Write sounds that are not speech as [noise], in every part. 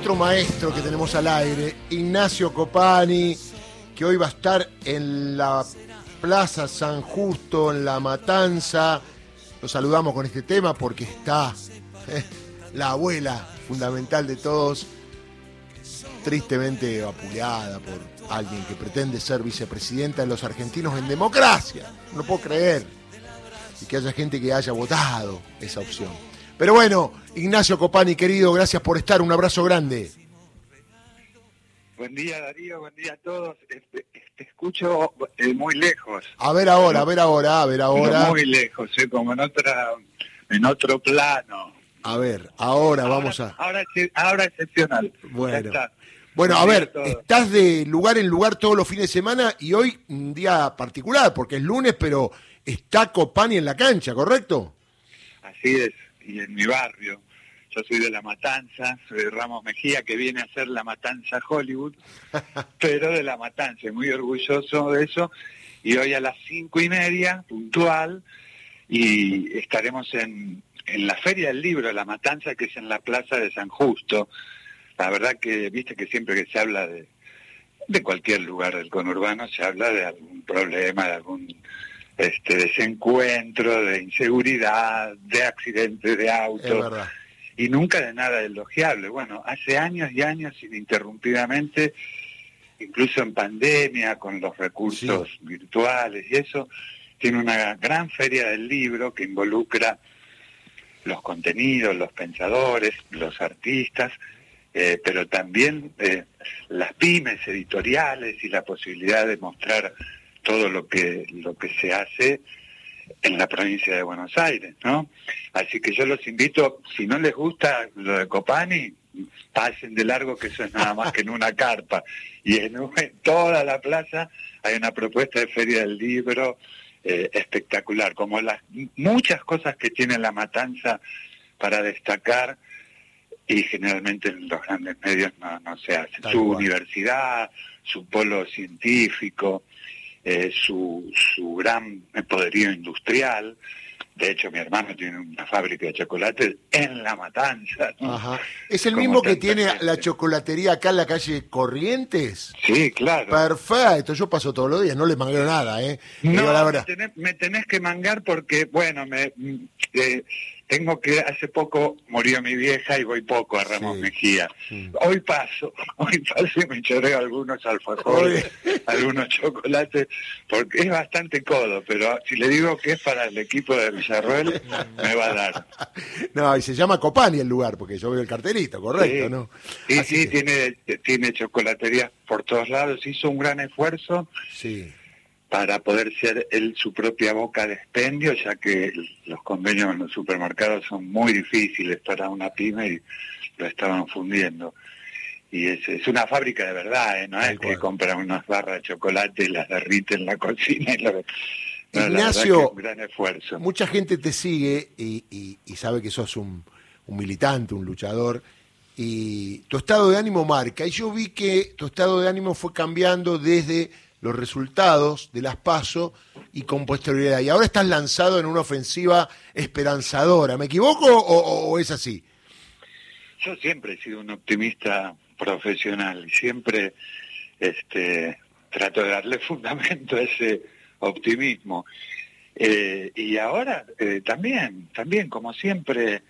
otro maestro que tenemos al aire, Ignacio Copani, que hoy va a estar en la Plaza San Justo, en La Matanza. Lo saludamos con este tema porque está [laughs] eh, la abuela fundamental de todos, tristemente vapuleada por alguien que pretende ser vicepresidenta de los argentinos en democracia. No puedo creer. Y que haya gente que haya votado esa opción. Pero bueno, Ignacio Copani, querido, gracias por estar. Un abrazo grande. Buen día, Darío. Buen día a todos. Te, escucho eh, muy lejos. A ver ahora, a ver ahora, a ver ahora. Muy lejos, eh, como en otra, en otro plano. A ver, ahora, vamos a. Ahora, ahora excepcional. Bueno. Bueno, a ver, estás de lugar en lugar todos los fines de semana y hoy un día particular, porque es lunes, pero está Copani en la cancha, ¿correcto? Así es y en mi barrio. Yo soy de La Matanza, soy de Ramos Mejía, que viene a ser La Matanza Hollywood, [laughs] pero de La Matanza, muy orgulloso de eso. Y hoy a las cinco y media, puntual, y estaremos en, en la Feria del Libro de La Matanza, que es en la Plaza de San Justo. La verdad que, viste que siempre que se habla de, de cualquier lugar del conurbano, se habla de algún problema, de algún este, desencuentro, de inseguridad, de accidentes de auto. Y nunca de nada elogiable. Bueno, hace años y años ininterrumpidamente, incluso en pandemia, con los recursos virtuales y eso, tiene una gran feria del libro que involucra los contenidos, los pensadores, los artistas, eh, pero también eh, las pymes editoriales y la posibilidad de mostrar todo lo que, lo que se hace en la provincia de Buenos Aires, ¿no? Así que yo los invito, si no les gusta lo de Copani, pasen de largo que eso es nada más que en una carpa. Y en, toda la plaza hay una propuesta de feria del libro eh, espectacular, como las muchas cosas que tiene la matanza para destacar y generalmente en los grandes medios no, no se hace. su universidad, su polo científico, eh, su, su gran poderío industrial. De hecho, mi hermano tiene una fábrica de chocolate en La Matanza. ¿Es el mismo que tiene la chocolatería acá en la calle Corrientes? Sí, claro. Perfecto, yo paso todos los días, no le mangueo nada, ¿eh? No, Me, tenés, me, tenés, que mangar porque, bueno, me, eh, tengo que, hace poco murió mi vieja y voy poco a Ramos Mejía. Hoy paso, [laughs] hoy paso y me choreo algunos alfajores, [laughs] algunos chocolates, porque es bastante codo, pero si le digo que es para el equipo de Villarroel, [laughs] me va a dar. No, y se llama Copani el lugar, porque yo veo el cartelito, correcto, ¿no? Sí, sí, tiene, tiene chocolaterías por todos lados, hizo un gran esfuerzo. Sí para poder ser él su propia boca de expendio, ya que los convenios en los supermercados son muy difíciles para una pyme y lo estaban fundiendo. Y es, es una fábrica de verdad, ¿eh? no es que compran unas barras de chocolate y las derriten en la cocina. Y lo, Ignacio, un gran esfuerzo. mucha gente te sigue y, y, sabe que sos un, un militante, un luchador, y tu estado de ánimo marca. Y yo vi que tu estado de ánimo fue cambiando desde los resultados de las PASO y con posterioridad. Y ahora estás lanzado en una ofensiva esperanzadora. ¿Me equivoco o, es así? Yo siempre he sido un optimista profesional y siempre este, trato de darle [laughs] fundamento a ese optimismo. Eh, y ahora eh, también, también, como siempre,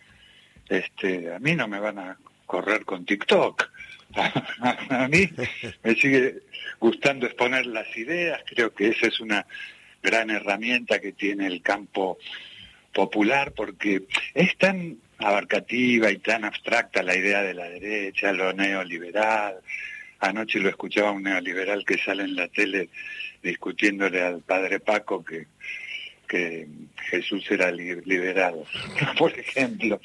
este, a mí no me van a correr con TikTok. [laughs] a mí me sigue gustando exponer las ideas, creo que esa es una gran herramienta que tiene el campo popular porque es tan abarcativa y tan abstracta la idea de la derecha, lo neoliberal. Anoche lo escuchaba un neoliberal que sale en la tele discutiéndole al padre Paco que, que Jesús era liberado, [laughs] por ejemplo.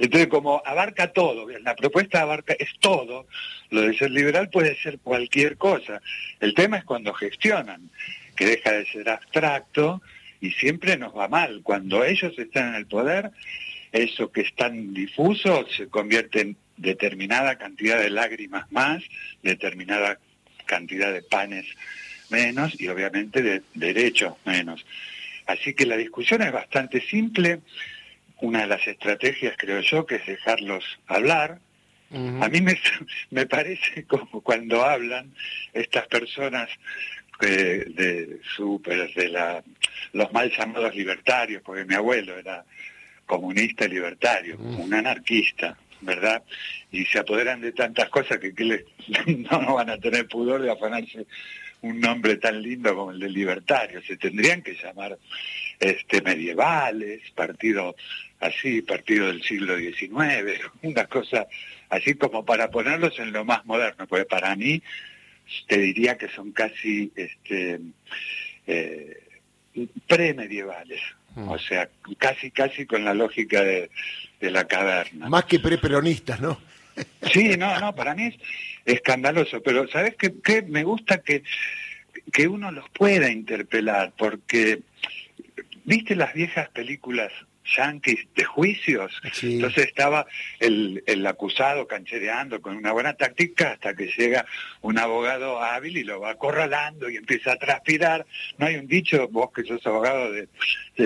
Entonces, como abarca todo, la propuesta abarca, es todo, lo de ser liberal puede ser cualquier cosa. El tema es cuando gestionan, que deja de ser abstracto y siempre nos va mal. Cuando ellos están en el poder, eso que es tan difuso se convierte en determinada cantidad de lágrimas más, determinada cantidad de panes menos y obviamente de derechos menos. Así que la discusión es bastante simple una de las estrategias, creo yo, que es dejarlos hablar, A mí me, [laughs] me parece como cuando hablan estas personas eh, de súper, de la, los mal llamados libertarios, porque mi abuelo era comunista libertario, un anarquista, ¿verdad? Y se apoderan de tantas cosas que, que [laughs] no van a tener pudor de afanarse un nombre tan lindo como el de libertario. Se tendrían que llamar este medievales, partido así, partido del siglo XIX, [laughs] una cosa así como para ponerlos en lo más moderno, porque para mí te diría que son casi este eh, premedievales, mm. o sea, casi casi con la lógica de, la caverna. Más que preperonistas, ¿no? Sí, no, no, para mí es escandaloso, pero ¿sabes qué? Me gusta que, que uno los pueda interpelar, porque, ¿viste las viejas películas yanquis de juicios. Entonces estaba el, el, acusado canchereando con una buena táctica hasta que llega un abogado hábil y lo va acorralando y empieza a transpirar. No hay un dicho, vos que sos abogado, de,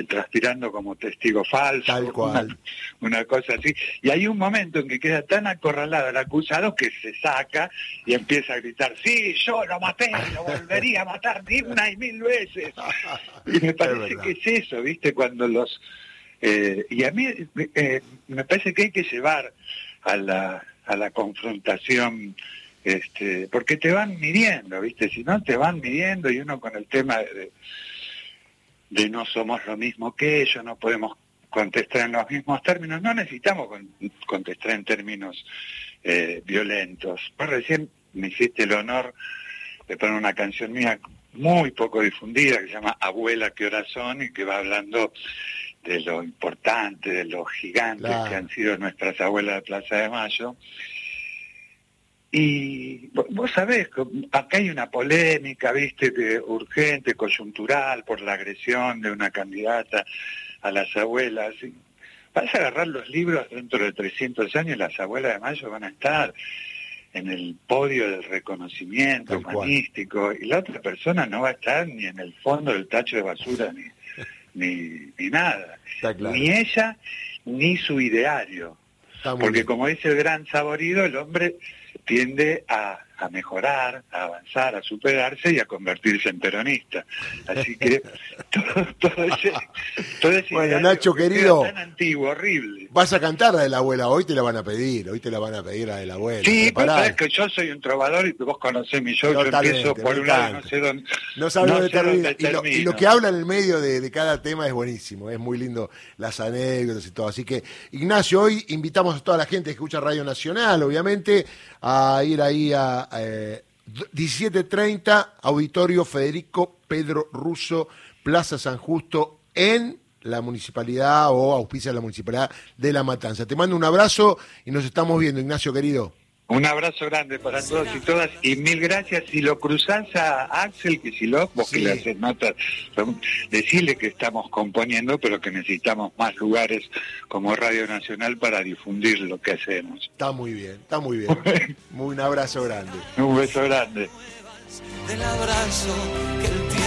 transpirando como testigo falso. Tal cual. Una, cosa así. Y hay un momento en que queda tan acorralado el acusado que se saca y empieza a gritar, sí, yo lo maté, lo volvería a matar una y mil veces. [laughs] Y me parece que es eso, ¿viste? Cuando los eh, y a mí eh, me parece que hay que llevar a la, a la confrontación, este, porque te van midiendo, ¿viste? Si no, te van midiendo y uno con el tema de, no somos lo mismo que ellos, no podemos contestar en los mismos términos, no necesitamos contestar en términos eh, violentos. Vos recién me hiciste el honor de poner una canción mía muy poco difundida que se llama Abuela, qué son y que va hablando de lo importante, de los gigantes que han sido nuestras abuelas de Plaza de Mayo. Y vos sabés, acá hay una polémica, viste, que urgente, coyuntural, por la agresión de una candidata a las abuelas. Vas a agarrar los libros dentro de 300 años, las abuelas de Mayo van a estar en el podio del reconocimiento humanístico y la otra persona no va a estar ni en el fondo del tacho de basura ni ni, ni nada. Ni ella, ni su ideario. Porque como dice el gran saborido, el hombre tiende a, a, mejorar, a avanzar, a superarse y a convertirse en peronista. Así que [laughs] todo, todo ese, todo ese bueno, Nacho querido, tan antiguo, horrible. Vas a cantar la de la abuela, hoy te la van a pedir, hoy te la van a pedir la de la abuela. Sí, pero sabes que yo soy un trovador y vos conocés mi show, yo empiezo por un lado, no sé dónde. No sabes dónde, termina. Y lo, que habla en el medio de, de cada tema es buenísimo, es muy lindo las anécdotas y todo. Así que, Ignacio, hoy invitamos a toda la gente que escucha Radio Nacional, obviamente, a ir ahí a, 17.30, eh, Auditorio Federico Pedro Russo, Plaza San Justo, en la municipalidad o auspicia la municipalidad de La Matanza. Te mando un abrazo y nos estamos viendo, Ignacio querido. Un abrazo grande para todos y todas y mil gracias. Si lo cruzás a Axel lo vos que le haces notas, decirle que estamos componiendo, pero que necesitamos más lugares como Radio Nacional para difundir lo que hacemos. Está muy bien, está muy bien. [laughs] un abrazo grande. Un beso grande.